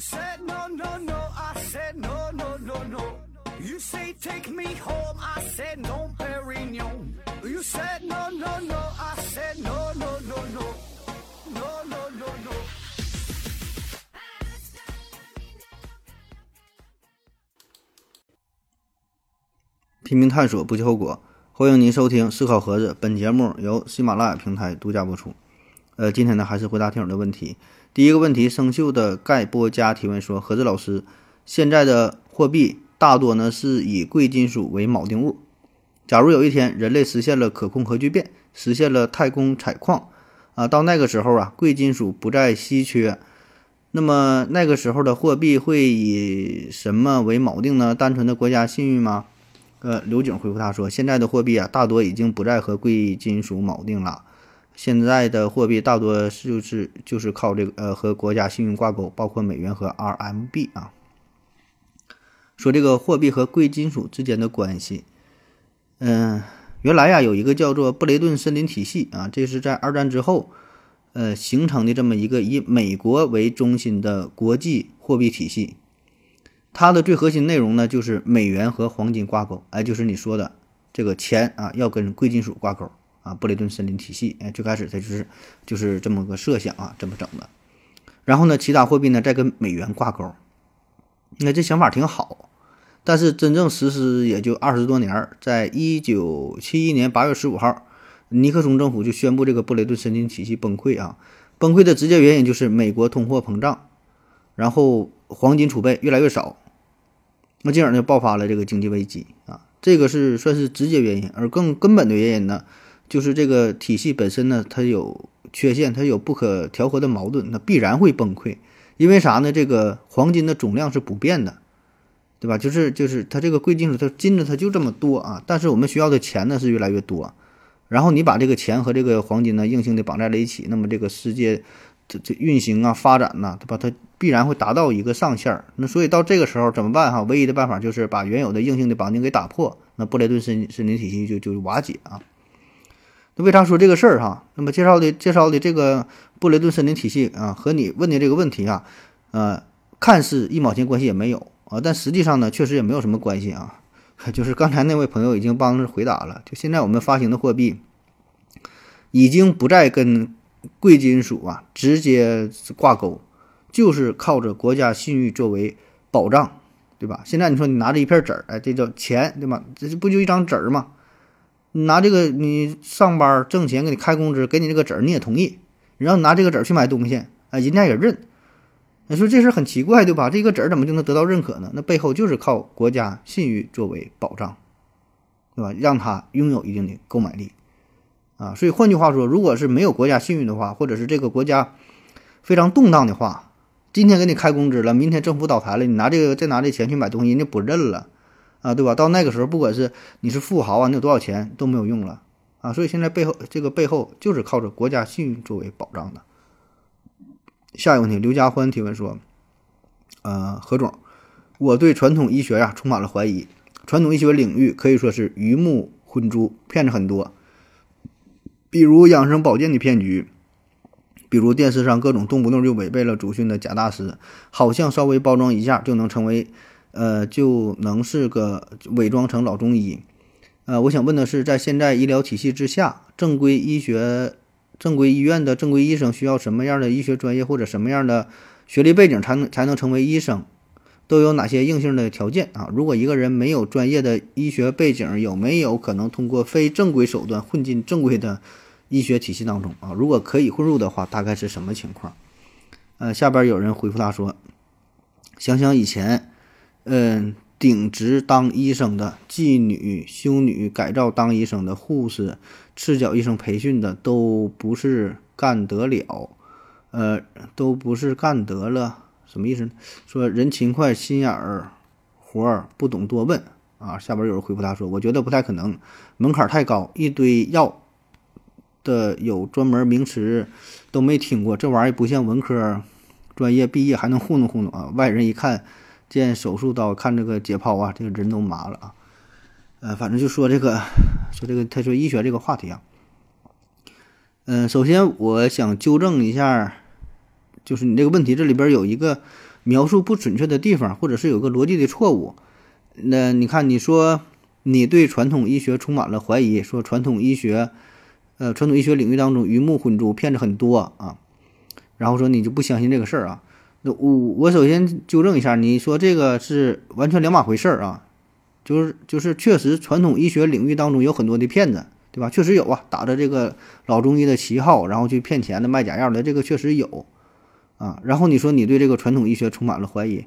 said no, no, no. I said no, no, no, no. You say take me home. I said no, Perignon. You said no, no, no. I said no, no, no, no. No, no, no, no. 拼命探索，不计后果。欢迎您收听《思考盒子》，本节目由喜马拉雅平台独家播出。呃，今天呢还是回答听友的问题。第一个问题，生锈的盖波加提问说：盒子老师，现在的货币大多呢是以贵金属为锚定物。假如有一天人类实现了可控核聚变，实现了太空采矿，啊，到那个时候啊，贵金属不再稀缺，那么那个时候的货币会以什么为锚定呢？单纯的国家信誉吗？呃，刘景回复他说：“现在的货币啊，大多已经不再和贵金属锚定了。现在的货币大多就是就是靠这个呃和国家信用挂钩，包括美元和 RMB 啊。说这个货币和贵金属之间的关系，嗯，原来呀有一个叫做布雷顿森林体系啊，这是在二战之后呃形成的这么一个以美国为中心的国际货币体系。”它的最核心内容呢，就是美元和黄金挂钩，哎，就是你说的这个钱啊，要跟贵金属挂钩啊。布雷顿森林体系，哎，最开始它就是就是这么个设想啊，这么整的。然后呢，其他货币呢再跟美元挂钩，那这想法挺好，但是真正实施也就二十多年，在一九七一年八月十五号，尼克松政府就宣布这个布雷顿森林体系崩溃啊。崩溃的直接原因就是美国通货膨胀，然后黄金储备越来越少。那进而呢，爆发了这个经济危机啊，这个是算是直接原因，而更根本的原因呢，就是这个体系本身呢，它有缺陷，它有不可调和的矛盾，那必然会崩溃。因为啥呢？这个黄金的总量是不变的，对吧？就是就是它这个贵金属，它金子它就这么多啊，但是我们需要的钱呢是越来越多，然后你把这个钱和这个黄金呢硬性的绑在了一起，那么这个世界这这运行啊发展呐，对吧？它必然会达到一个上限儿，那所以到这个时候怎么办哈？唯一的办法就是把原有的硬性的绑定给打破，那布雷顿森森林体系就就瓦解啊。那为啥说这个事儿哈？那么介绍的介绍的这个布雷顿森林体系啊，和你问的这个问题啊，呃，看似一毛钱关系也没有啊，但实际上呢，确实也没有什么关系啊。就是刚才那位朋友已经帮着回答了，就现在我们发行的货币已经不再跟贵金属啊直接挂钩。就是靠着国家信誉作为保障，对吧？现在你说你拿着一片纸儿，哎，这叫钱，对吧？这不就一张纸儿吗？拿这个你上班挣钱，给你开工资，给你这个纸儿，你也同意，然后你拿这个纸儿去买东西，哎，人家也认。你说这事很奇怪，对吧？这个纸儿怎么就能得到认可呢？那背后就是靠国家信誉作为保障，对吧？让他拥有一定的购买力啊。所以换句话说，如果是没有国家信誉的话，或者是这个国家非常动荡的话，今天给你开工资了，明天政府倒台了，你拿这个再拿这钱去买东西，人家不认了，啊，对吧？到那个时候，不管是你是富豪啊，你有多少钱都没有用了，啊，所以现在背后这个背后就是靠着国家信誉作为保障的。下一个问题，刘家欢提问说，呃，何总，我对传统医学呀充满了怀疑，传统医学领域可以说是鱼目混珠，骗子很多，比如养生保健的骗局。比如电视上各种动不动就违背了祖训的假大师，好像稍微包装一下就能成为，呃，就能是个伪装成老中医。呃，我想问的是，在现在医疗体系之下，正规医学、正规医院的正规医生需要什么样的医学专业或者什么样的学历背景才能才能成为医生？都有哪些硬性的条件啊？如果一个人没有专业的医学背景，有没有可能通过非正规手段混进正规的？医学体系当中啊，如果可以混入的话，大概是什么情况？呃，下边有人回复他说：“想想以前，嗯，顶职当医生的妓女、修女，改造当医生的护士，赤脚医生培训的，都不是干得了，呃，都不是干得了，什么意思？说人勤快、心眼儿，活儿不懂多问啊。”下边有人回复他说：“我觉得不太可能，门槛太高，一堆药。”的有专门名词都没听过，这玩意儿不像文科专业毕业还能糊弄糊弄啊！外人一看见手术刀，看这个解剖啊，这个人都麻了啊！呃，反正就说这个，说这个，他说医学这个话题啊，嗯，首先我想纠正一下，就是你这个问题这里边有一个描述不准确的地方，或者是有个逻辑的错误。那你看，你说你对传统医学充满了怀疑，说传统医学，呃，传统医学领域当中鱼目混珠，骗子很多啊，然后说你就不相信这个事儿啊？我我首先纠正一下，你说这个是完全两码回事儿啊，就是就是确实传统医学领域当中有很多的骗子，对吧？确实有啊，打着这个老中医的旗号，然后去骗钱的、卖假药的，这个确实有啊。然后你说你对这个传统医学充满了怀疑。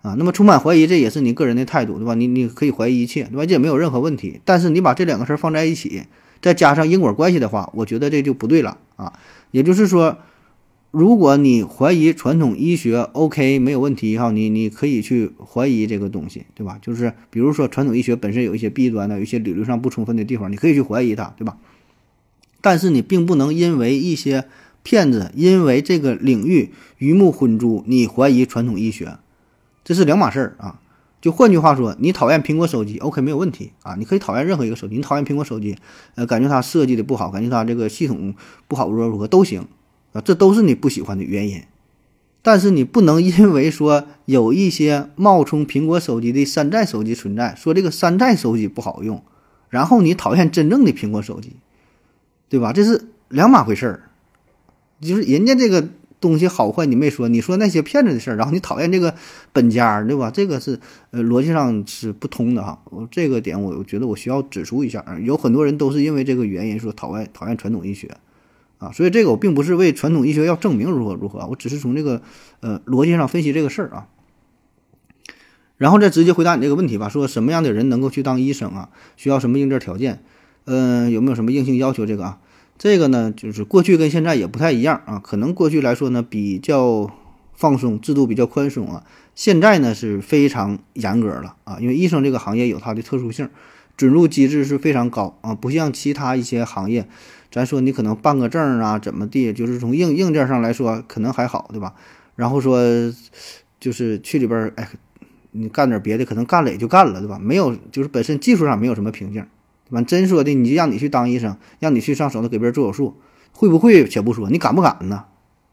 啊，那么充满怀疑，这也是你个人的态度，对吧？你你可以怀疑一切，对吧？这也没有任何问题。但是你把这两个事儿放在一起，再加上因果关系的话，我觉得这就不对了啊。也就是说，如果你怀疑传统医学，OK，没有问题哈，你你可以去怀疑这个东西，对吧？就是比如说传统医学本身有一些弊端的，有一些理论上不充分的地方，你可以去怀疑它，对吧？但是你并不能因为一些骗子，因为这个领域鱼目混珠，你怀疑传统医学。这是两码事儿啊！就换句话说，你讨厌苹果手机，OK 没有问题啊，你可以讨厌任何一个手机。你讨厌苹果手机，呃，感觉它设计的不好，感觉它这个系统不好，如何如何都行这都是你不喜欢的原因。但是你不能因为说有一些冒充苹果手机的山寨手机存在，说这个山寨手机不好用，然后你讨厌真正的苹果手机，对吧？这是两码回事儿，就是人家这个。东西好坏你没说，你说那些骗子的事儿，然后你讨厌这个本家，对吧？这个是呃逻辑上是不通的哈。我这个点我我觉得我需要指出一下，有很多人都是因为这个原因说讨厌讨厌传统医学啊，所以这个我并不是为传统医学要证明如何如何，我只是从这个呃逻辑上分析这个事儿啊，然后再直接回答你这个问题吧。说什么样的人能够去当医生啊？需要什么硬件条件？嗯，有没有什么硬性要求？这个啊？这个呢，就是过去跟现在也不太一样啊。可能过去来说呢，比较放松，制度比较宽松啊。现在呢是非常严格了啊，因为医生这个行业有它的特殊性，准入机制是非常高啊，不像其他一些行业，咱说你可能办个证啊，怎么地，就是从硬硬件上来说可能还好，对吧？然后说就是去里边，哎，你干点别的，可能干了也就干了，对吧？没有，就是本身技术上没有什么瓶颈。完真说的，你就让你去当医生，让你去上手头给别人做手术，会不会且不说，你敢不敢呢？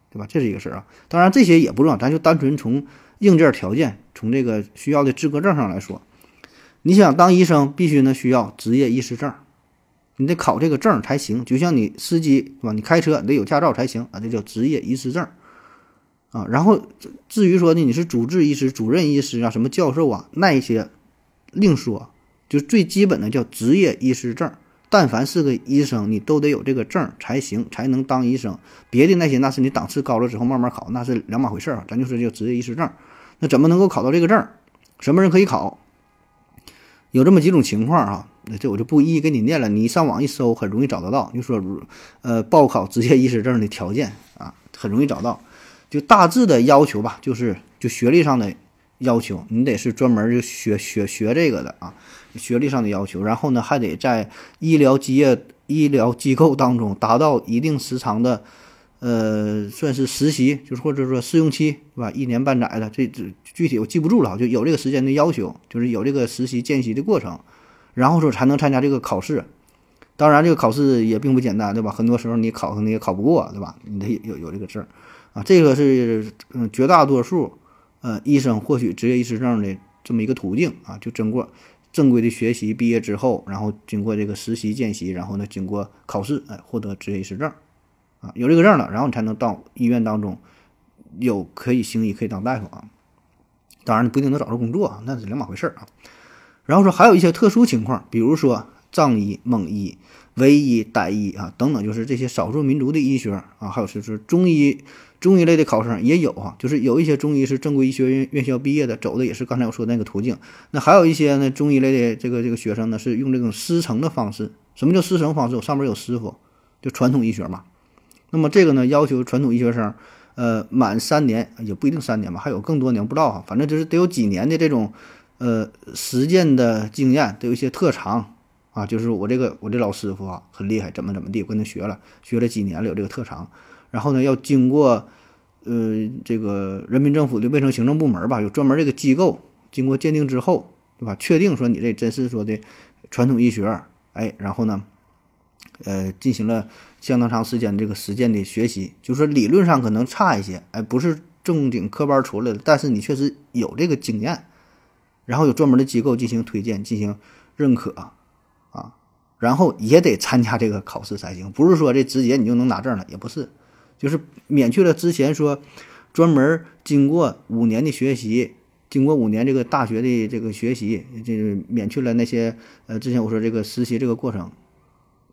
对吧？这是一个事儿啊。当然这些也不重要，咱就单纯从硬件条件，从这个需要的资格证上来说，你想当医生，必须呢需要执业医师证，你得考这个证才行。就像你司机对吧？你开车你得有驾照才行啊，这叫执业医师证啊。然后至于说呢，你是主治医师、主任医师啊，什么教授啊，那一些另说。就最基本的叫执业医师证，但凡是个医生，你都得有这个证才行，才能当医生。别的那些那是你档次高了之后慢慢考，那是两码回事儿啊。咱就说叫执业医师证，那怎么能够考到这个证？什么人可以考？有这么几种情况啊，那这我就不一一给你念了，你上网一搜，很容易找得到。就说呃，报考执业医师证的条件啊，很容易找到。就大致的要求吧，就是就学历上的要求，你得是专门就学学学这个的啊。学历上的要求，然后呢，还得在医疗机业、医疗机构当中达到一定时长的，呃，算是实习，就是或者说试用期，是吧？一年半载的，这这具体我记不住了，就有这个时间的要求，就是有这个实习见习的过程，然后说才能参加这个考试。当然，这个考试也并不简单，对吧？很多时候你考可能也考不过，对吧？你得有有这个证啊。这个是嗯，绝大多数呃医生获取执业医师证的这么一个途径啊，就经过。正规的学习毕业之后，然后经过这个实习见习，然后呢经过考试，哎，获得执业医师证，啊，有这个证了，然后你才能到医院当中有可以行医，可以当大夫啊。当然你不一定能找着工作啊，那是两码回事儿啊。然后说还有一些特殊情况，比如说藏医、蒙医、维医、傣医啊等等，就是这些少数民族的医学啊，还有就是中医。中医类的考生也有哈，就是有一些中医是正规医学院院校毕业的，走的也是刚才我说的那个途径。那还有一些呢，中医类的这个这个学生呢，是用这种师承的方式。什么叫师承方式？我上面有师傅，就传统医学嘛。那么这个呢，要求传统医学生，呃，满三年也不一定三年吧，还有更多年不知道哈，反正就是得有几年的这种呃实践的经验，都有一些特长啊。就是我这个我这老师傅啊，很厉害，怎么怎么地，我跟他学了，学了几年了，有这个特长。然后呢，要经过，呃，这个人民政府的卫生行政部门吧，有专门这个机构，经过鉴定之后，对吧？确定说你这真是说的传统医学，哎，然后呢，呃，进行了相当长时间这个实践的学习，就是说理论上可能差一些，哎，不是正经科班出来的，但是你确实有这个经验，然后有专门的机构进行推荐、进行认可啊，然后也得参加这个考试才行，不是说这直接你就能拿证了，也不是，就是免去了之前说专门经过五年的学习。经过五年这个大学的这个学习，这个免去了那些呃，之前我说这个实习这个过程，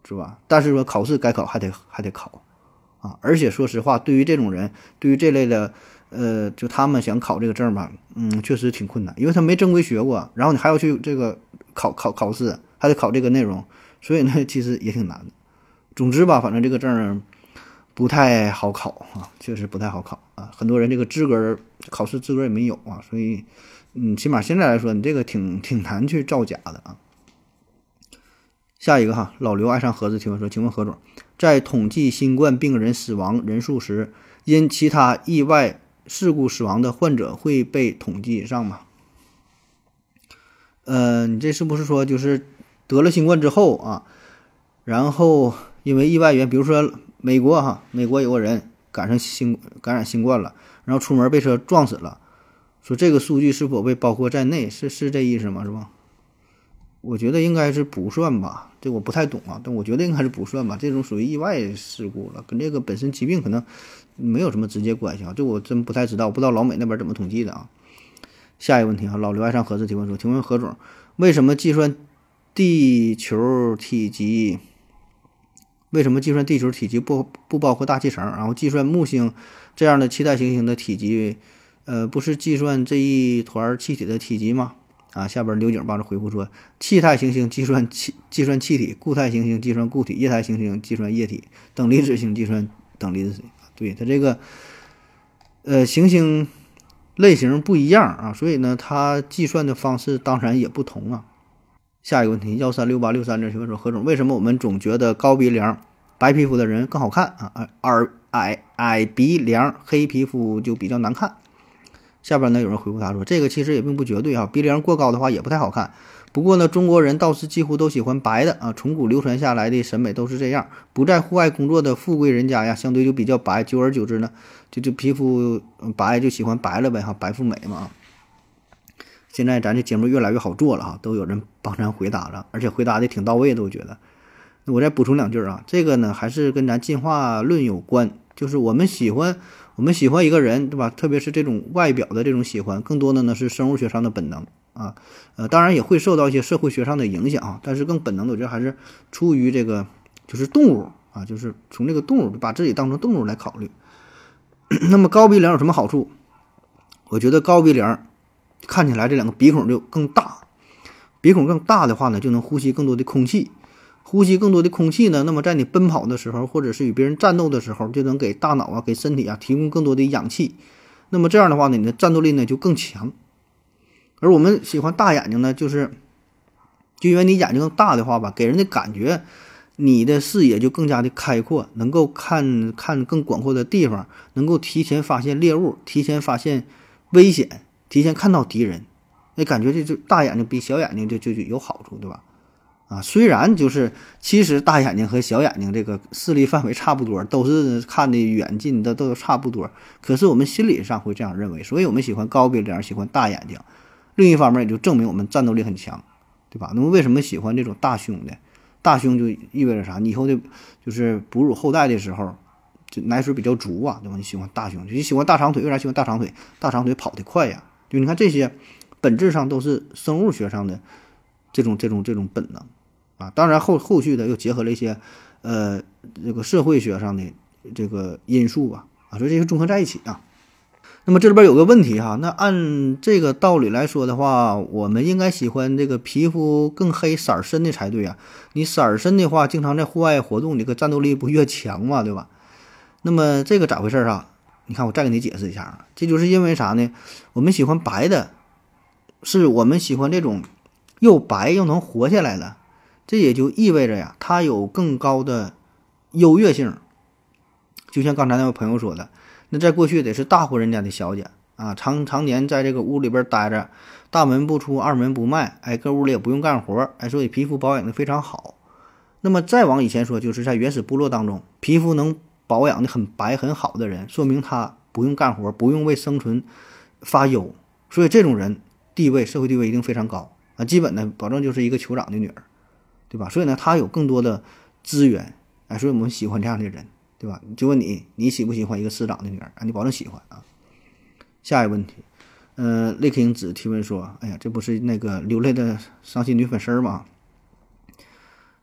是吧？但是说考试该考还得还得考啊！而且说实话，对于这种人，对于这类的呃，就他们想考这个证吧，嗯，确实挺困难，因为他没正规学过，然后你还要去这个考考考试，还得考这个内容，所以呢，其实也挺难的。总之吧，反正这个证不太好考啊，确实不太好考啊，很多人这个资格。考试资格也没有啊，所以，嗯，起码现在来说，你这个挺挺难去造假的啊。下一个哈，老刘爱上盒子提问说：“请问何总，在统计新冠病人死亡人数时，因其他意外事故死亡的患者会被统计上吗？”呃，你这是不是说就是得了新冠之后啊，然后因为意外原因，比如说美国哈，美国有个人赶上新感染新冠了。然后出门被车撞死了，说这个数据是否被包括在内？是是这意思吗？是吧？我觉得应该是不算吧，这我不太懂啊，但我觉得应该是不算吧。这种属于意外事故了，跟这个本身疾病可能没有什么直接关系啊。这我真不太知道，不知道老美那边怎么统计的啊。下一个问题啊，老刘爱上盒子提问说：“请问何总，为什么计算地球体积？为什么计算地球体积不不包括大气层？然后计算木星？”这样的气态行星的体积，呃，不是计算这一团气体的体积吗？啊，下边刘景帮着回复说，气态行星计算气计算气体，固态行星计算固体，液态行星计算液体，等离子星计算等离子。对它这个，呃，行星类型不一样啊，所以呢，它计算的方式当然也不同啊。下一个问题，幺三六八六三这提问说，何总，为什么我们总觉得高鼻梁、白皮肤的人更好看啊？耳。矮矮鼻梁黑皮肤就比较难看。下边呢有人回复他说：“这个其实也并不绝对啊，鼻梁过高的话也不太好看。不过呢，中国人倒是几乎都喜欢白的啊，从古流传下来的审美都是这样。不在户外工作的富贵人家呀，相对就比较白，久而久之呢，就就皮肤白就喜欢白了呗哈，白富美嘛。现在咱这节目越来越好做了哈，都有人帮咱回答了，而且回答的挺到位的，我觉得。那我再补充两句啊，这个呢还是跟咱进化论有关。”就是我们喜欢，我们喜欢一个人，对吧？特别是这种外表的这种喜欢，更多的呢是生物学上的本能啊，呃，当然也会受到一些社会学上的影响啊，但是更本能的，我觉得还是出于这个，就是动物啊，就是从这个动物把自己当成动物来考虑。那么高鼻梁有什么好处？我觉得高鼻梁看起来这两个鼻孔就更大，鼻孔更大的话呢，就能呼吸更多的空气。呼吸更多的空气呢，那么在你奔跑的时候，或者是与别人战斗的时候，就能给大脑啊、给身体啊提供更多的氧气。那么这样的话呢，你的战斗力呢就更强。而我们喜欢大眼睛呢，就是就因为你眼睛大的话吧，给人的感觉你的视野就更加的开阔，能够看看更广阔的地方，能够提前发现猎物，提前发现危险，提前看到敌人。那感觉这就大眼睛比小眼睛就就有好处，对吧？啊，虽然就是其实大眼睛和小眼睛这个视力范围差不多，都是看的远近的都差不多，可是我们心理上会这样认为，所以我们喜欢高鼻梁，喜欢大眼睛。另一方面，也就证明我们战斗力很强，对吧？那么为什么喜欢这种大胸的？大胸就意味着啥？你以后的，就是哺乳后代的时候，就奶水比较足啊，对吧？你喜欢大胸，你喜欢大长腿，为啥喜欢大长腿？大长腿跑得快呀，就你看这些，本质上都是生物学上的这种这种这种本能。啊，当然后后续的又结合了一些，呃，这个社会学上的这个因素吧，啊，所以这些综合在一起啊。那么这里边有个问题哈，那按这个道理来说的话，我们应该喜欢这个皮肤更黑、色深的才对啊。你色深的话，经常在户外活动，你个战斗力不越强嘛，对吧？那么这个咋回事啊？你看我再给你解释一下啊，这就是因为啥呢？我们喜欢白的，是我们喜欢这种又白又能活下来的。这也就意味着呀，它有更高的优越性。就像刚才那位朋友说的，那在过去得是大户人家的小姐啊，常常年在这个屋里边待着，大门不出二门不迈，哎，搁屋里也不用干活，哎，所以皮肤保养的非常好。那么再往以前说，就是在原始部落当中，皮肤能保养的很白很好的人，说明他不用干活，不用为生存发忧，所以这种人地位社会地位一定非常高啊，基本呢保证就是一个酋长的女儿，对吧？所以呢，他有更多的资源，哎，所以我们喜欢这样的人，对吧？就问你，你喜不喜欢一个师长的女儿啊？你保证喜欢啊。下一个问题，呃，雷克英子提问说：“哎呀，这不是那个流泪的伤心女粉丝吗？”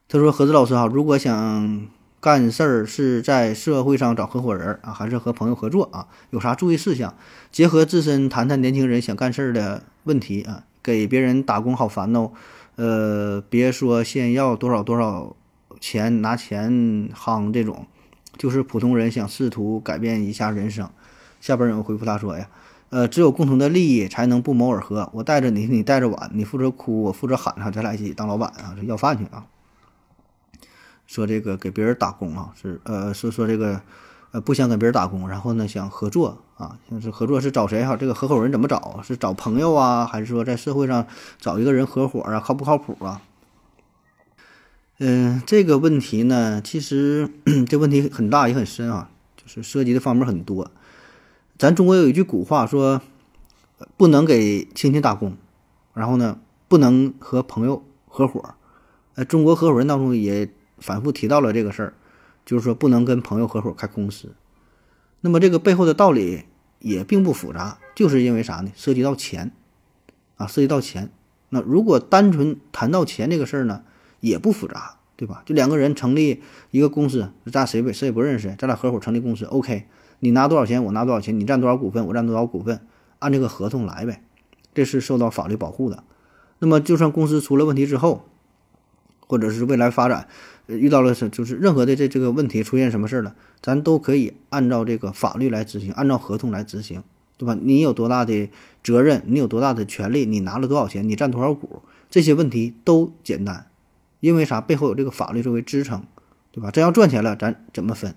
他说：“何子老师哈，如果想干事儿是在社会上找合伙人啊，还是和朋友合作啊？有啥注意事项？结合自身谈谈年轻人想干事儿的问题啊。给别人打工好烦哦，呃，别说先要多少多少钱拿钱夯这种，就是普通人想试图改变一下人生。”下边有人回复他说：“呀。”呃，只有共同的利益才能不谋而合。我带着你，你带着碗，你负责哭，我负责喊他，咱俩一起当老板啊，要饭去啊。说这个给别人打工啊，是呃，是说这个呃不想给别人打工，然后呢想合作啊，像是合作是找谁哈？这个合伙人怎么找？是找朋友啊，还是说在社会上找一个人合伙啊？靠不靠谱啊？嗯，这个问题呢，其实 这问题很大也很深啊，就是涉及的方面很多。咱中国有一句古话说，不能给亲戚打工，然后呢，不能和朋友合伙。呃，中国合伙人当中也反复提到了这个事儿，就是说不能跟朋友合伙开公司。那么这个背后的道理也并不复杂，就是因为啥呢？涉及到钱啊，涉及到钱。那如果单纯谈到钱这个事儿呢，也不复杂，对吧？就两个人成立一个公司，咱谁谁也不认识，咱俩合伙成立公司，OK。你拿多少钱，我拿多少钱，你占多少股份，我占多少股份，按这个合同来呗，这是受到法律保护的。那么，就算公司出了问题之后，或者是未来发展遇到了是就是任何的这这个问题出现什么事儿了，咱都可以按照这个法律来执行，按照合同来执行，对吧？你有多大的责任，你有多大的权利，你拿了多少钱，你占多少股，这些问题都简单，因为啥？背后有这个法律作为支撑，对吧？真要赚钱了，咱怎么分？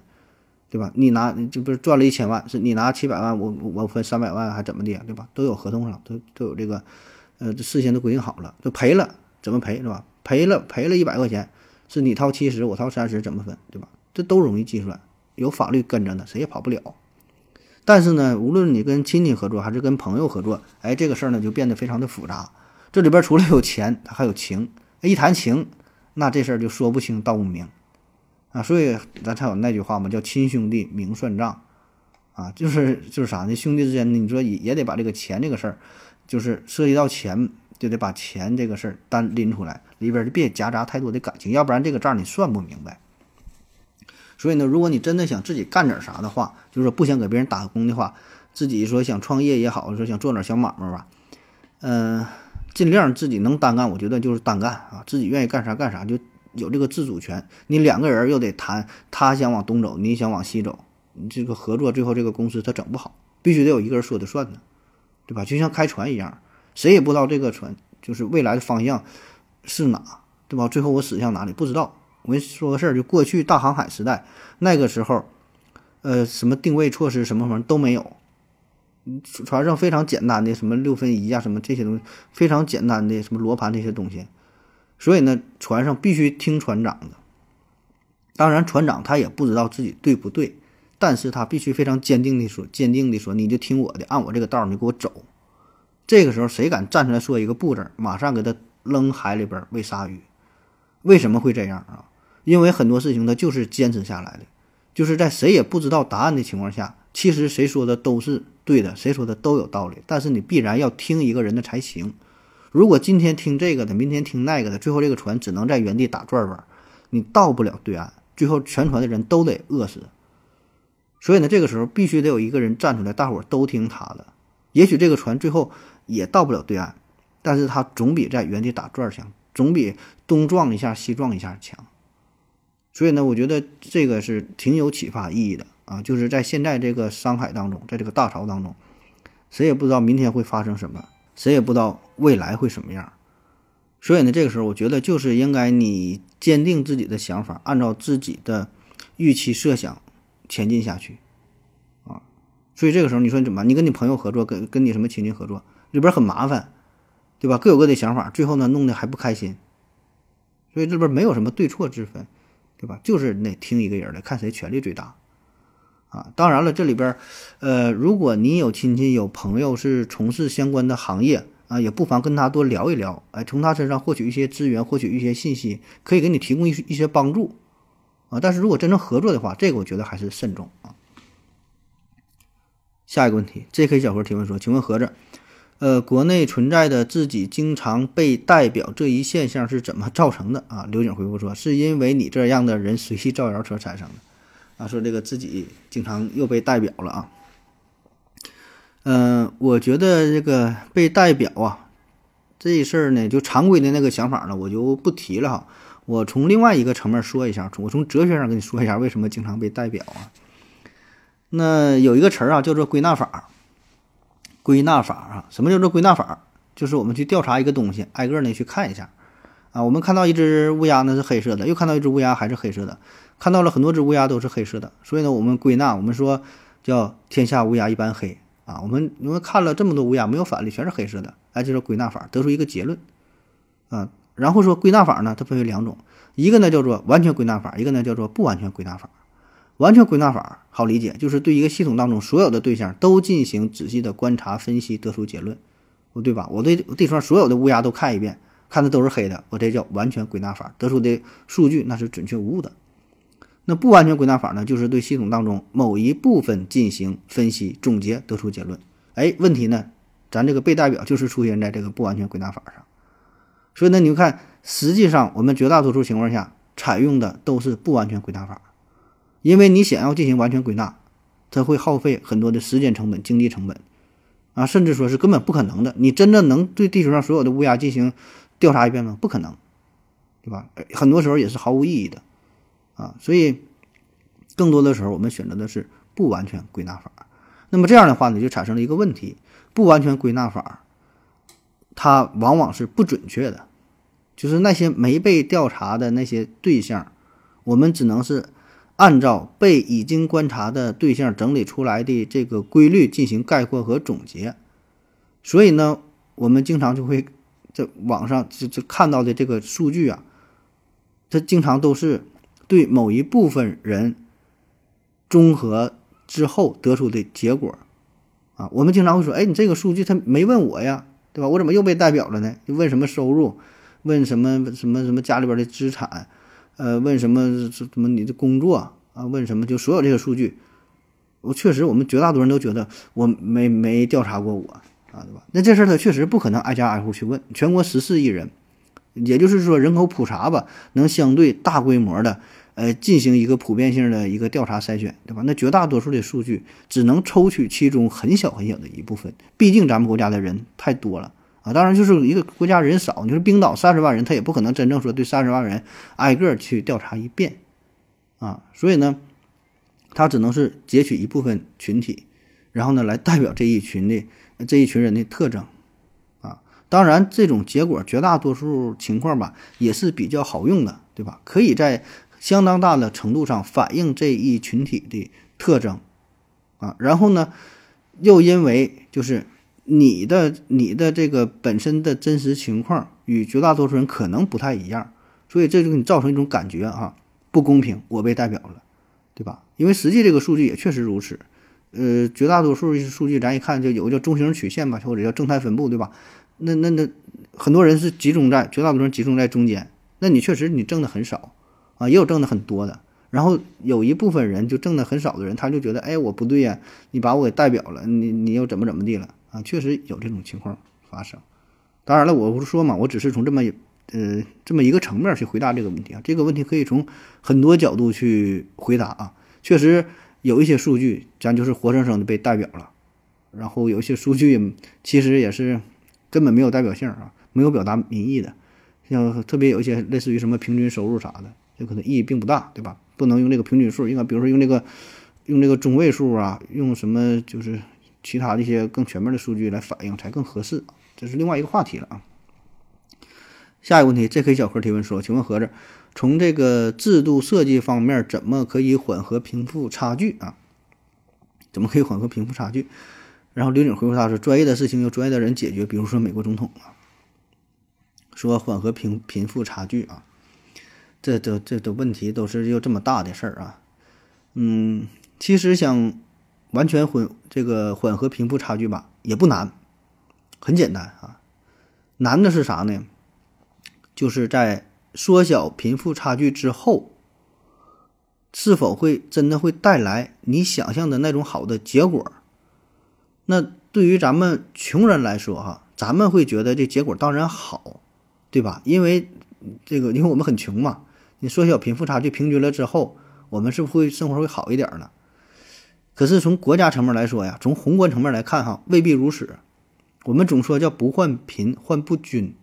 对吧？你拿就不是赚了一千万，是你拿七百万，我我分三百万还怎么的，对吧？都有合同上，都都有这个，呃，事先都规定好了。就赔了怎么赔，是吧？赔了赔了一百块钱，是你掏七十，我掏三十，怎么分，对吧？这都容易计算，有法律跟着呢，谁也跑不了。但是呢，无论你跟亲戚合作还是跟朋友合作，哎，这个事儿呢就变得非常的复杂。这里边除了有钱，还有情。一谈情，那这事儿就说不清道不明。啊，所以咱才有那句话嘛，叫亲兄弟明算账，啊，就是就是啥呢？兄弟之间，你说也也得把这个钱这个事儿，就是涉及到钱，就得把钱这个事儿单拎出来，里边就别夹杂太多的感情，要不然这个账你算不明白。所以呢，如果你真的想自己干点啥的话，就是说不想给别人打工的话，自己说想创业也好，说想做点小买卖吧，嗯，尽量自己能单干，我觉得就是单干啊，自己愿意干啥干啥就。有这个自主权，你两个人又得谈，他想往东走，你想往西走，你这个合作最后这个公司他整不好，必须得有一个人说的算呢，对吧？就像开船一样，谁也不知道这个船就是未来的方向是哪，对吧？最后我驶向哪里不知道。我跟你说个事儿，就过去大航海时代那个时候，呃，什么定位措施什么什么都没有，船上非常简单的什么六分仪啊什么这些东西，非常简单的什么罗盘这些东西。所以呢，船上必须听船长的。当然，船长他也不知道自己对不对，但是他必须非常坚定的说，坚定的说，你就听我的，按我这个道儿，你给我走。这个时候，谁敢站出来说一个不字，马上给他扔海里边喂鲨鱼。为什么会这样啊？因为很多事情他就是坚持下来的，就是在谁也不知道答案的情况下，其实谁说的都是对的，谁说的都有道理，但是你必然要听一个人的才行。如果今天听这个的，明天听那个的，最后这个船只能在原地打转转，你到不了对岸，最后全船的人都得饿死。所以呢，这个时候必须得有一个人站出来，大伙儿都听他的。也许这个船最后也到不了对岸，但是他总比在原地打转强，总比东撞一下西撞一下强。所以呢，我觉得这个是挺有启发意义的啊！就是在现在这个商海当中，在这个大潮当中，谁也不知道明天会发生什么。谁也不知道未来会什么样，所以呢，这个时候我觉得就是应该你坚定自己的想法，按照自己的预期设想前进下去，啊，所以这个时候你说你怎么办？你跟你朋友合作，跟跟你什么亲戚合作，里边很麻烦，对吧？各有各的想法，最后呢弄得还不开心，所以这边没有什么对错之分，对吧？就是得听一个人的，看谁权力最大，啊。当然了，这里边，呃，如果你有亲戚有朋友是从事相关的行业啊，也不妨跟他多聊一聊，哎，从他身上获取一些资源，获取一些信息，可以给你提供一一些帮助啊。但是如果真正合作的话，这个我觉得还是慎重啊。下一个问题，J.K. 小何提问说：“请问盒子，呃，国内存在的自己经常被代表这一现象是怎么造成的啊？”刘景回复说：“是因为你这样的人随意造谣所产生的。”啊，说这个自己经常又被代表了啊。嗯，我觉得这个被代表啊，这事儿呢，就常规的那个想法呢，我就不提了哈。我从另外一个层面说一下，我从哲学上跟你说一下为什么经常被代表啊。那有一个词儿啊，叫做归纳法。归纳法啊，什么叫做归纳法？就是我们去调查一个东西，挨个呢去看一下。啊，我们看到一只乌鸦呢是黑色的，又看到一只乌鸦还是黑色的，看到了很多只乌鸦都是黑色的，所以呢，我们归纳，我们说叫天下乌鸦一般黑啊。我们因为看了这么多乌鸦，没有反例，全是黑色的，哎，就是归纳法，得出一个结论啊。然后说归纳法呢，它分为两种，一个呢叫做完全归纳法，一个呢叫做不完全归纳法。完全归纳法好理解，就是对一个系统当中所有的对象都进行仔细的观察分析，得出结论，对吧？我对地方所有的乌鸦都看一遍，看的都是黑的，我这叫完全归纳法，得出的数据那是准确无误的。那不完全归纳法呢，就是对系统当中某一部分进行分析总结，得出结论。哎，问题呢，咱这个被代表就是出现在这个不完全归纳法上。所以呢，你就看，实际上我们绝大多数情况下采用的都是不完全归纳法。因为你想要进行完全归纳，它会耗费很多的时间成本、经济成本，啊，甚至说是根本不可能的。你真的能对地球上所有的乌鸦进行调查一遍吗？不可能，对吧？很多时候也是毫无意义的，啊，所以更多的时候我们选择的是不完全归纳法。那么这样的话呢，就产生了一个问题：不完全归纳法，它往往是不准确的，就是那些没被调查的那些对象，我们只能是。按照被已经观察的对象整理出来的这个规律进行概括和总结，所以呢，我们经常就会在网上就就看到的这个数据啊，它经常都是对某一部分人综合之后得出的结果啊。我们经常会说，哎，你这个数据他没问我呀，对吧？我怎么又被代表了呢？问什么收入？问什么什么什么家里边的资产？呃，问什么什么你的工作啊？问什么就所有这个数据，我确实我们绝大多数人都觉得我没没调查过我啊，对吧？那这事儿他确实不可能挨家挨户去问，全国十四亿人，也就是说人口普查吧，能相对大规模的呃进行一个普遍性的一个调查筛选，对吧？那绝大多数的数据只能抽取其中很小很小的一部分，毕竟咱们国家的人太多了。啊，当然就是一个国家人少，你说冰岛三十万人，他也不可能真正说对三十万人挨个去调查一遍，啊，所以呢，他只能是截取一部分群体，然后呢来代表这一群的这一群人的特征，啊，当然这种结果绝大多数情况吧也是比较好用的，对吧？可以在相当大的程度上反映这一群体的特征，啊，然后呢，又因为就是。你的你的这个本身的真实情况与绝大多数人可能不太一样，所以这就给你造成一种感觉啊，不公平，我被代表了，对吧？因为实际这个数据也确实如此，呃，绝大多数数据咱一看就有个叫中型曲线吧，或者叫正态分布，对吧？那那那很多人是集中在绝大多数人集中在中间，那你确实你挣的很少啊，也有挣的很多的。然后有一部分人就挣的很少的人，他就觉得，哎，我不对呀，你把我给代表了，你你又怎么怎么地了啊？确实有这种情况发生。当然了，我不是说嘛，我只是从这么呃这么一个层面去回答这个问题啊。这个问题可以从很多角度去回答啊。确实有一些数据，咱就是活生生的被代表了。然后有一些数据其实也是根本没有代表性啊，没有表达民意的。像特别有一些类似于什么平均收入啥的，就可能意义并不大，对吧？不能用这个平均数，应该比如说用这个，用这个中位数啊，用什么就是其他的一些更全面的数据来反映才更合适。这是另外一个话题了啊。下一个问题，J.K. 小何提问说：“请问盒子，从这个制度设计方面，怎么可以缓和贫富差距啊？怎么可以缓和贫富差距？”然后刘景回复他说：“专业的事情由专业的人解决，比如说美国总统啊，说缓和贫贫富差距啊。”这都这都问题都是又这么大的事儿啊，嗯，其实想完全混这个缓和贫富差距吧，也不难，很简单啊。难的是啥呢？就是在缩小贫富差距之后，是否会真的会带来你想象的那种好的结果？那对于咱们穷人来说，哈，咱们会觉得这结果当然好，对吧？因为这个，因为我们很穷嘛。你缩小贫富差距平均了之后，我们是不是会生活会好一点呢？可是从国家层面来说呀，从宏观层面来看，哈，未必如此。我们总说叫不患贫，患不均。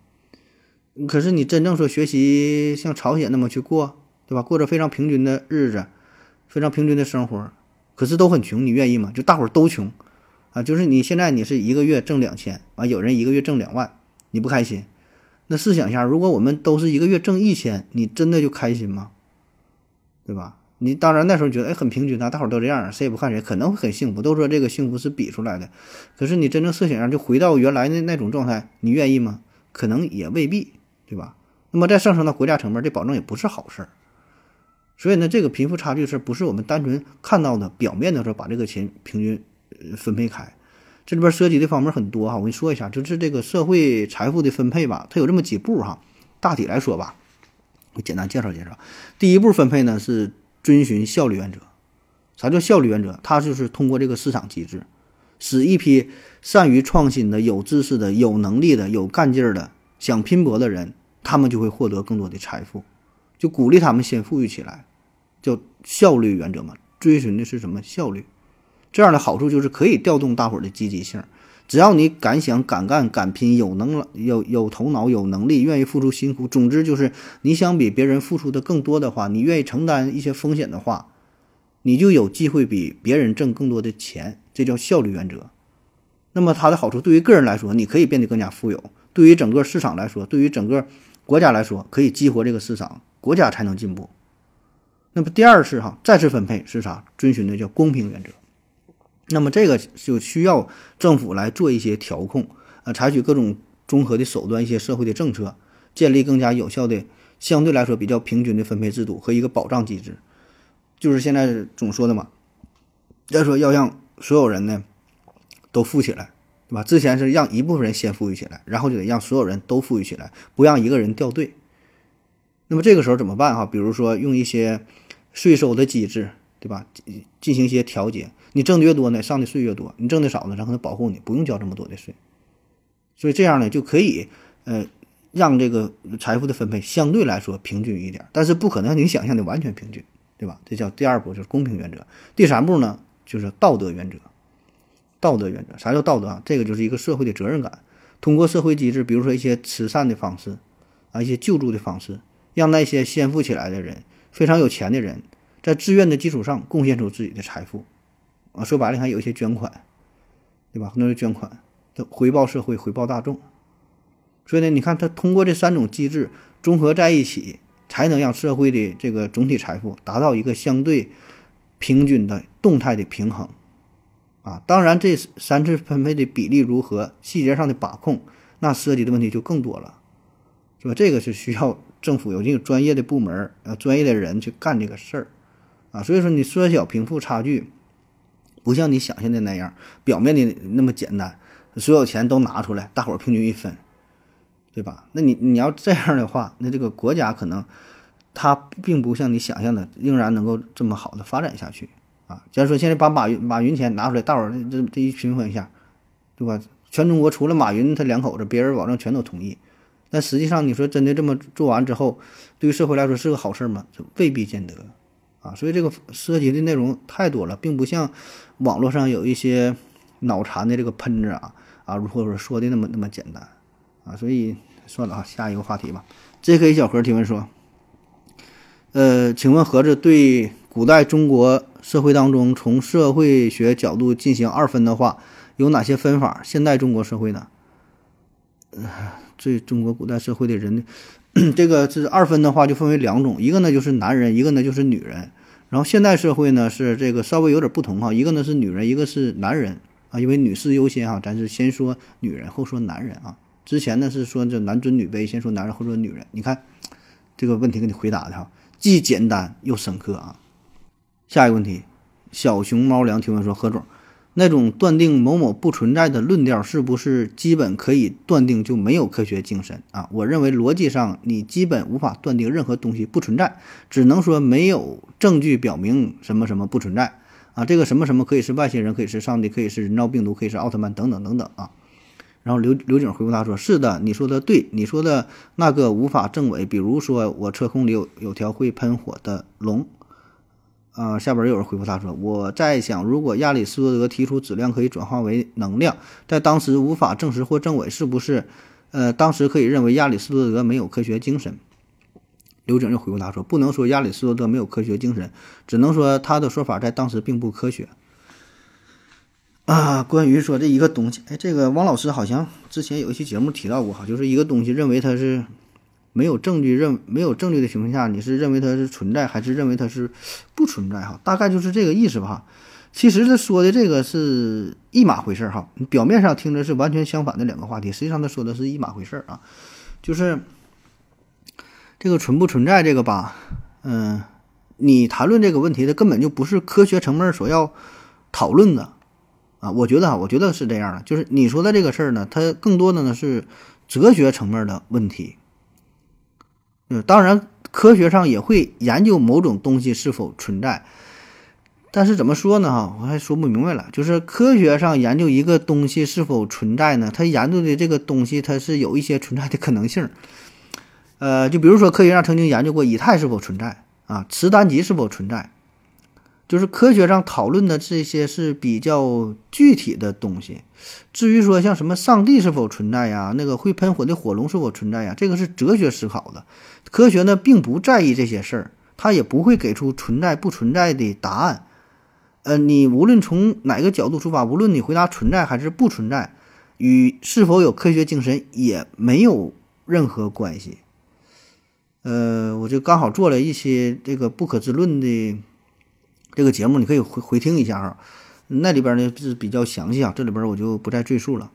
可是你真正说学习像朝鲜那么去过，对吧？过着非常平均的日子，非常平均的生活，可是都很穷，你愿意吗？就大伙儿都穷，啊，就是你现在你是一个月挣两千，完有人一个月挣两万，你不开心？那试想一下，如果我们都是一个月挣一千，你真的就开心吗？对吧？你当然那时候觉得哎很平均啊，大伙儿都这样，谁也不看谁，可能会很幸福。都说这个幸福是比出来的，可是你真正设想一下，就回到原来的那种状态，你愿意吗？可能也未必，对吧？那么再上升到国家层面，这保证也不是好事儿。所以呢，这个贫富差距是不是我们单纯看到的表面的时候把这个钱平均分配开？这里边涉及的方面很多哈，我跟你说一下，就是这个社会财富的分配吧，它有这么几步哈。大体来说吧，我简单介绍介绍。第一步分配呢是。遵循效率原则，啥叫效率原则？它就是通过这个市场机制，使一批善于创新的、有知识的、有能力的、有干劲儿的、想拼搏的人，他们就会获得更多的财富，就鼓励他们先富裕起来，叫效率原则嘛。追寻的是什么效率？这样的好处就是可以调动大伙儿的积极性。只要你敢想、敢干、敢拼，有能、有有头脑、有能力，愿意付出辛苦，总之就是你想比别人付出的更多的话，你愿意承担一些风险的话，你就有机会比别人挣更多的钱。这叫效率原则。那么它的好处，对于个人来说，你可以变得更加富有；对于整个市场来说，对于整个国家来说，可以激活这个市场，国家才能进步。那么第二次哈再次分配是啥？遵循的叫公平原则。那么这个就需要政府来做一些调控，呃，采取各种综合的手段，一些社会的政策，建立更加有效的、相对来说比较平均的分配制度和一个保障机制。就是现在总说的嘛，要说要让所有人呢都富起来，对吧？之前是让一部分人先富裕起来，然后就得让所有人都富裕起来，不让一个人掉队。那么这个时候怎么办哈？比如说用一些税收的机制，对吧？进行一些调节。你挣的越多呢，上的税越多；你挣的少呢，然后保护你，不用交这么多的税。所以这样呢，就可以呃让这个财富的分配相对来说平均一点，但是不可能你想象的完全平均，对吧？这叫第二步，就是公平原则。第三步呢，就是道德原则。道德原则，啥叫道德啊？这个就是一个社会的责任感。通过社会机制，比如说一些慈善的方式啊，一些救助的方式，让那些先富起来的人、非常有钱的人，在自愿的基础上贡献出自己的财富。啊，说白了，还有一些捐款，对吧？很多人捐款，回报社会，回报大众。所以呢，你看他通过这三种机制综合在一起，才能让社会的这个总体财富达到一个相对平均的动态的平衡。啊，当然这三次分配的比例如何，细节上的把控，那涉及的问题就更多了，是吧？这个是需要政府有这个专业的部门呃专业的人去干这个事儿。啊，所以说你缩小贫富差距。不像你想象的那样，表面的那么简单，所有钱都拿出来，大伙儿平均一分，对吧？那你你要这样的话，那这个国家可能它并不像你想象的，仍然能够这么好的发展下去啊。假如说现在把马云马云钱拿出来，大伙儿这这一平分一下，对吧？全中国除了马云他两口子，别人保证全都同意。但实际上，你说真的这么做完之后，对于社会来说是个好事吗？未必见得。啊，所以这个涉及的内容太多了，并不像网络上有一些脑残的这个喷子啊啊，或者说说的那么那么简单啊，所以算了啊，下一个话题吧。J.K. 小何提问说：呃，请问盒子对古代中国社会当中从社会学角度进行二分的话，有哪些分法？现代中国社会呢？呃，对中国古代社会的人。这个是二分的话，就分为两种，一个呢就是男人，一个呢就是女人。然后现代社会呢是这个稍微有点不同哈，一个呢是女人，一个是男人啊，因为女士优先哈，咱是先说女人后说男人啊。之前呢是说这男尊女卑，先说男人后说女人。你看这个问题给你回答的哈，既简单又深刻啊。下一个问题，小熊猫粮提问说：“何总，那种断定某某不存在的论调，是不是基本可以断定就没有科学精神啊？我认为逻辑上你基本无法断定任何东西不存在，只能说没有证据表明什么什么不存在啊。这个什么什么可以是外星人，可以是上帝，可以是人造病毒，可以是奥特曼等等等等啊。”然后刘刘景回复他说：“是的，你说的对，你说的那个无法证伪，比如说我车空里有有条会喷火的龙。”啊，下边有人回复他说：“我在想，如果亚里士多德提出质量可以转化为能量，在当时无法证实或证伪，是不是？呃，当时可以认为亚里士多德没有科学精神？”刘景又回复他说：“不能说亚里士多德没有科学精神，只能说他的说法在当时并不科学。”啊，关于说这一个东西，哎，这个汪老师好像之前有一期节目提到过哈，就是一个东西认为它是没有证据认没有证据的情况下，你是认为它是存在还是认为它是不存在哈？大概就是这个意思吧。其实他说的这个是一码回事儿哈，表面上听着是完全相反的两个话题，实际上他说的是一码回事儿啊。就是这个存不存在这个吧，嗯，你谈论这个问题的根本就不是科学层面所要讨论的。啊，我觉得啊，我觉得是这样的，就是你说的这个事儿呢，它更多的呢是哲学层面的问题。嗯，当然，科学上也会研究某种东西是否存在，但是怎么说呢？哈，我还说不明白了。就是科学上研究一个东西是否存在呢？它研究的这个东西，它是有一些存在的可能性。呃，就比如说，科学上曾经研究过以太是否存在啊，磁单极是否存在。就是科学上讨论的这些是比较具体的东西，至于说像什么上帝是否存在呀，那个会喷火的火龙是否存在呀，这个是哲学思考的。科学呢并不在意这些事儿，它也不会给出存在不存在的答案。呃，你无论从哪个角度出发，无论你回答存在还是不存在，与是否有科学精神也没有任何关系。呃，我就刚好做了一些这个不可知论的。这个节目你可以回回听一下啊，那里边呢是比较详细啊，这里边我就不再赘述了。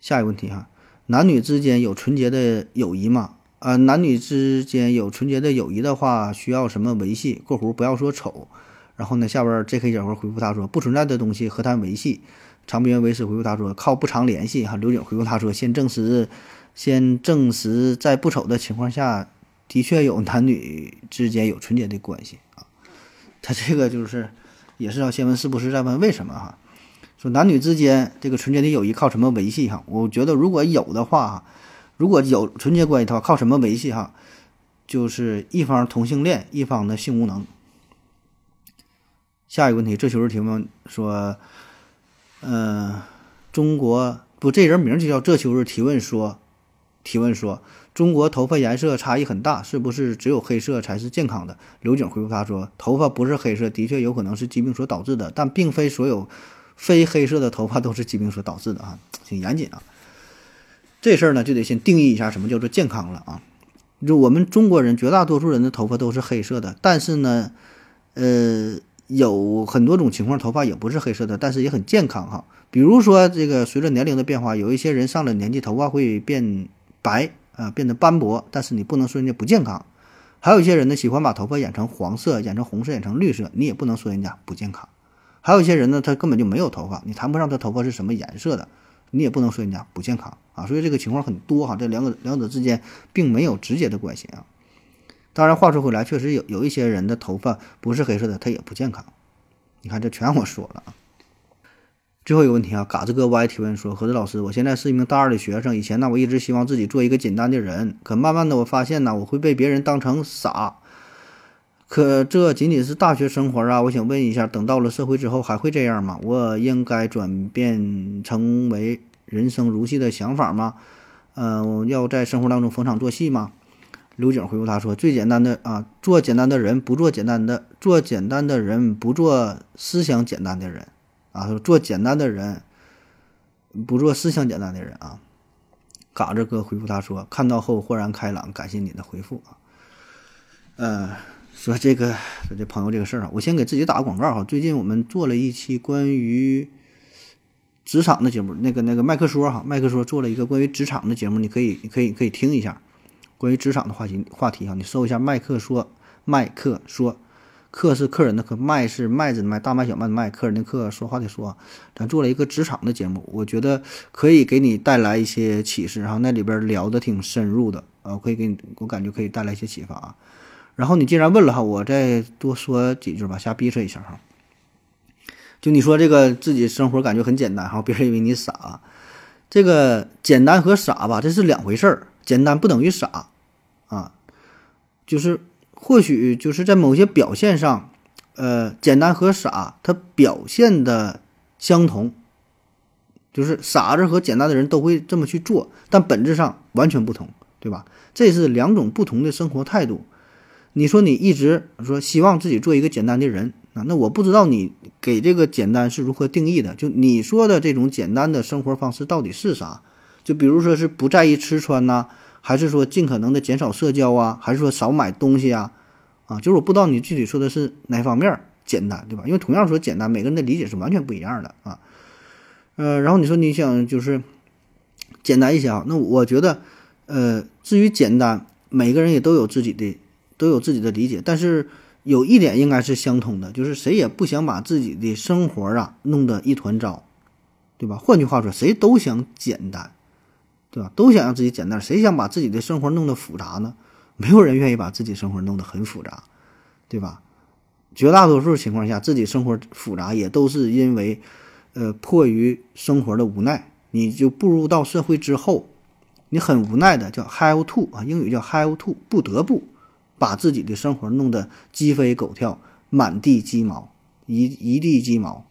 下一个问题哈，男女之间有纯洁的友谊吗？啊，男女之间有纯洁的友谊的话，需要什么维系？过弧不要说丑。然后呢，下边 J.K. 小伙回复他说，不存在的东西何谈维系？长边维斯回复他说，靠不常联系哈。刘景回复他说，先证实，先证实在不丑的情况下，的确有男女之间有纯洁的关系啊。他这个就是，也是要先问是不是，再问为什么哈。说男女之间这个纯洁的友谊靠什么维系哈？我觉得如果有的话哈，如果有纯洁关系的话，靠什么维系哈？就是一方同性恋，一方的性无能。下一个问题，这就是提问说，嗯，中国不，这人名就叫这秋日提问说，提问说。中国头发颜色差异很大，是不是只有黑色才是健康的？刘景回复他说：“头发不是黑色，的确有可能是疾病所导致的，但并非所有非黑色的头发都是疾病所导致的啊，挺严谨啊。这事儿呢，就得先定义一下什么叫做健康了啊。就我们中国人绝大多数人的头发都是黑色的，但是呢，呃，有很多种情况头发也不是黑色的，但是也很健康哈。比如说这个随着年龄的变化，有一些人上了年纪，头发会变白。”啊，变得斑驳，但是你不能说人家不健康。还有一些人呢，喜欢把头发染成黄色、染成红色、染成绿色，你也不能说人家不健康。还有一些人呢，他根本就没有头发，你谈不上他头发是什么颜色的，你也不能说人家不健康啊。所以这个情况很多哈，这两个两者之间并没有直接的关系啊。当然，话说回来，确实有有一些人的头发不是黑色的，他也不健康。你看，这全我说了啊。最后一个问题啊，嘎子哥 Y 提问说：何子老师，我现在是一名大二的学生。以前呢，我一直希望自己做一个简单的人，可慢慢的我发现呢，我会被别人当成傻。可这仅仅是大学生活啊！我想问一下，等到了社会之后还会这样吗？我应该转变成为人生如戏的想法吗？嗯，要在生活当中逢场作戏吗？刘景回复他说：最简单的啊，做简单的人，不做简单的；做简单的人，不做思想简单的人。啊，说做简单的人，不做思想简单的人啊。嘎子哥回复他说：“看到后豁然开朗，感谢你的回复啊。”呃，说这个这朋友这个事儿啊，我先给自己打个广告哈。最近我们做了一期关于职场的节目，那个那个麦克说哈，麦克说做了一个关于职场的节目，你可以你可以可以听一下关于职场的话题话题哈。你搜一下麦克说，麦克说。客是客人的客，麦是麦子的麦，大麦小麦的麦，客人的客，说话的说。咱做了一个职场的节目，我觉得可以给你带来一些启示哈。那里边聊的挺深入的啊，可以给你，我感觉可以带来一些启发啊。然后你既然问了哈，我再多说几句吧，瞎逼扯一下哈。就你说这个自己生活感觉很简单哈，别人以为你傻。这个简单和傻吧，这是两回事儿。简单不等于傻啊，就是或许就是在某些表现上，呃，简单和傻它表现的相同，就是傻子和简单的人都会这么去做，但本质上完全不同，对吧？这是两种不同的生活态度。你说你一直说希望自己做一个简单的人啊，那我不知道你给这个简单是如何定义的。就你说的这种简单的生活方式到底是啥？就比如说是不在意吃穿呐，还是说尽可能的减少社交啊，还是说少买东西啊？啊，就是我不知道你具体说的是哪方面简单，对吧？因为同样说简单，每个人的理解是完全不一样的啊。呃，然后你说你想就是简单一些啊，那我觉得，呃，至于简单，每个人也都有自己的。都有自己的理解，但是有一点应该是相通的，就是谁也不想把自己的生活啊弄得一团糟，对吧？换句话说，谁都想简单，对吧？都想让自己简单，谁想把自己的生活弄得复杂呢？没有人愿意把自己生活弄得很复杂，对吧？绝大多数情况下，自己生活复杂也都是因为，呃，迫于生活的无奈。你就步入到社会之后，你很无奈的叫 have to 啊，英语叫 have to，不得不。把自己的生活弄得鸡飞狗跳、满地鸡毛、一一地鸡毛，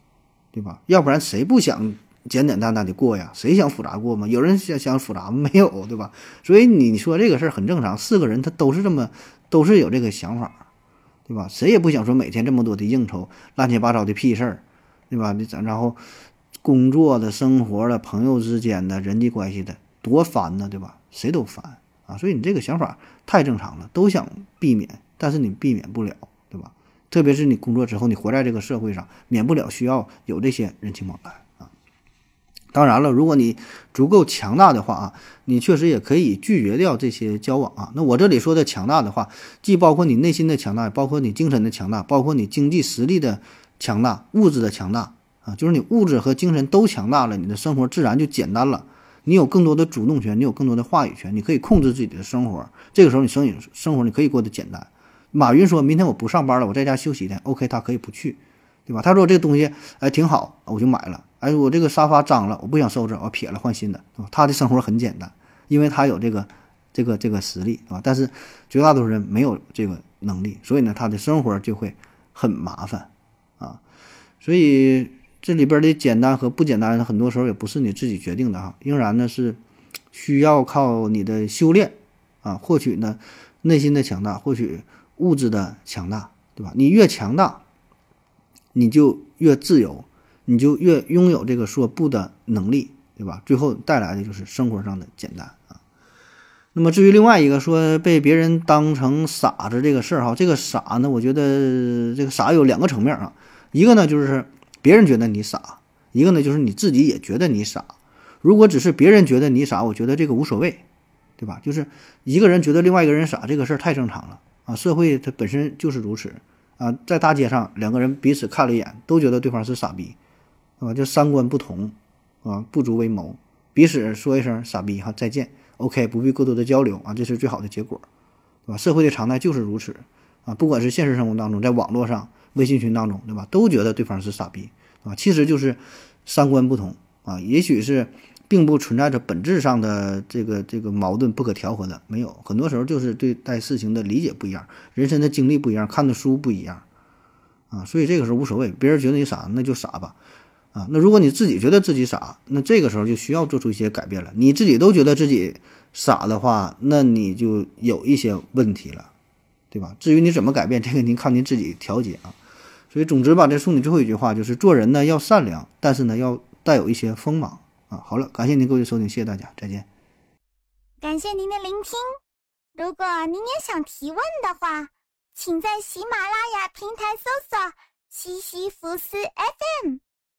对吧？要不然谁不想简简单单的过呀？谁想复杂过吗？有人想想复杂吗？没有，对吧？所以你说这个事儿很正常，四个人他都是这么，都是有这个想法，对吧？谁也不想说每天这么多的应酬、乱七八糟的屁事儿，对吧？你然后工作的、生活的、朋友之间的人际关系的，多烦呢，对吧？谁都烦。啊，所以你这个想法太正常了，都想避免，但是你避免不了，对吧？特别是你工作之后，你活在这个社会上，免不了需要有这些人情往来。当然了，如果你足够强大的话啊，你确实也可以拒绝掉这些交往啊。那我这里说的强大的话，既包括你内心的强大，包括你精神的强大，包括你经济实力的强大，物质的强大啊，就是你物质和精神都强大了，你的生活自然就简单了。你有更多的主动权，你有更多的话语权，你可以控制自己的生活。这个时候，你生生活你可以过得简单。马云说明天我不上班了，我在家休息一天。OK，他可以不去，对吧？他说这个东西哎挺好，我就买了。哎，我这个沙发脏了，我不想收拾，我撇了换新的，对吧？他的生活很简单，因为他有这个这个这个实力，啊？但是绝大多数人没有这个能力，所以呢，他的生活就会很麻烦啊，所以。这里边的简单和不简单，很多时候也不是你自己决定的哈，仍然呢是需要靠你的修炼啊，获取呢内心的强大，获取物质的强大，对吧？你越强大，你就越自由，你就越拥有这个说不的能力，对吧？最后带来的就是生活上的简单啊。那么至于另外一个说被别人当成傻子这个事儿哈，这个傻呢，我觉得这个傻有两个层面啊，一个呢就是。别人觉得你傻，一个呢就是你自己也觉得你傻。如果只是别人觉得你傻，我觉得这个无所谓，对吧？就是一个人觉得另外一个人傻，这个事儿太正常了啊。社会它本身就是如此啊。在大街上，两个人彼此看了一眼，都觉得对方是傻逼，啊，就三观不同啊，不足为谋，彼此说一声傻逼哈，再见，OK，不必过多的交流啊，这是最好的结果，对吧？社会的常态就是如此啊，不管是现实生活当中，在网络上。微信群当中，对吧？都觉得对方是傻逼，啊，其实就是三观不同啊。也许是并不存在着本质上的这个这个矛盾不可调和的，没有。很多时候就是对待事情的理解不一样，人生的经历不一样，看的书不一样，啊，所以这个时候无所谓。别人觉得你傻，那就傻吧，啊，那如果你自己觉得自己傻，那这个时候就需要做出一些改变了。你自己都觉得自己傻的话，那你就有一些问题了，对吧？至于你怎么改变，这个您靠您自己调节啊。所以，总之吧，这送你最后一句话就是：做人呢要善良，但是呢要带有一些锋芒啊。好了，感谢您各位收听，谢谢大家，再见。感谢您的聆听。如果您也想提问的话，请在喜马拉雅平台搜索“西西弗斯 FM”，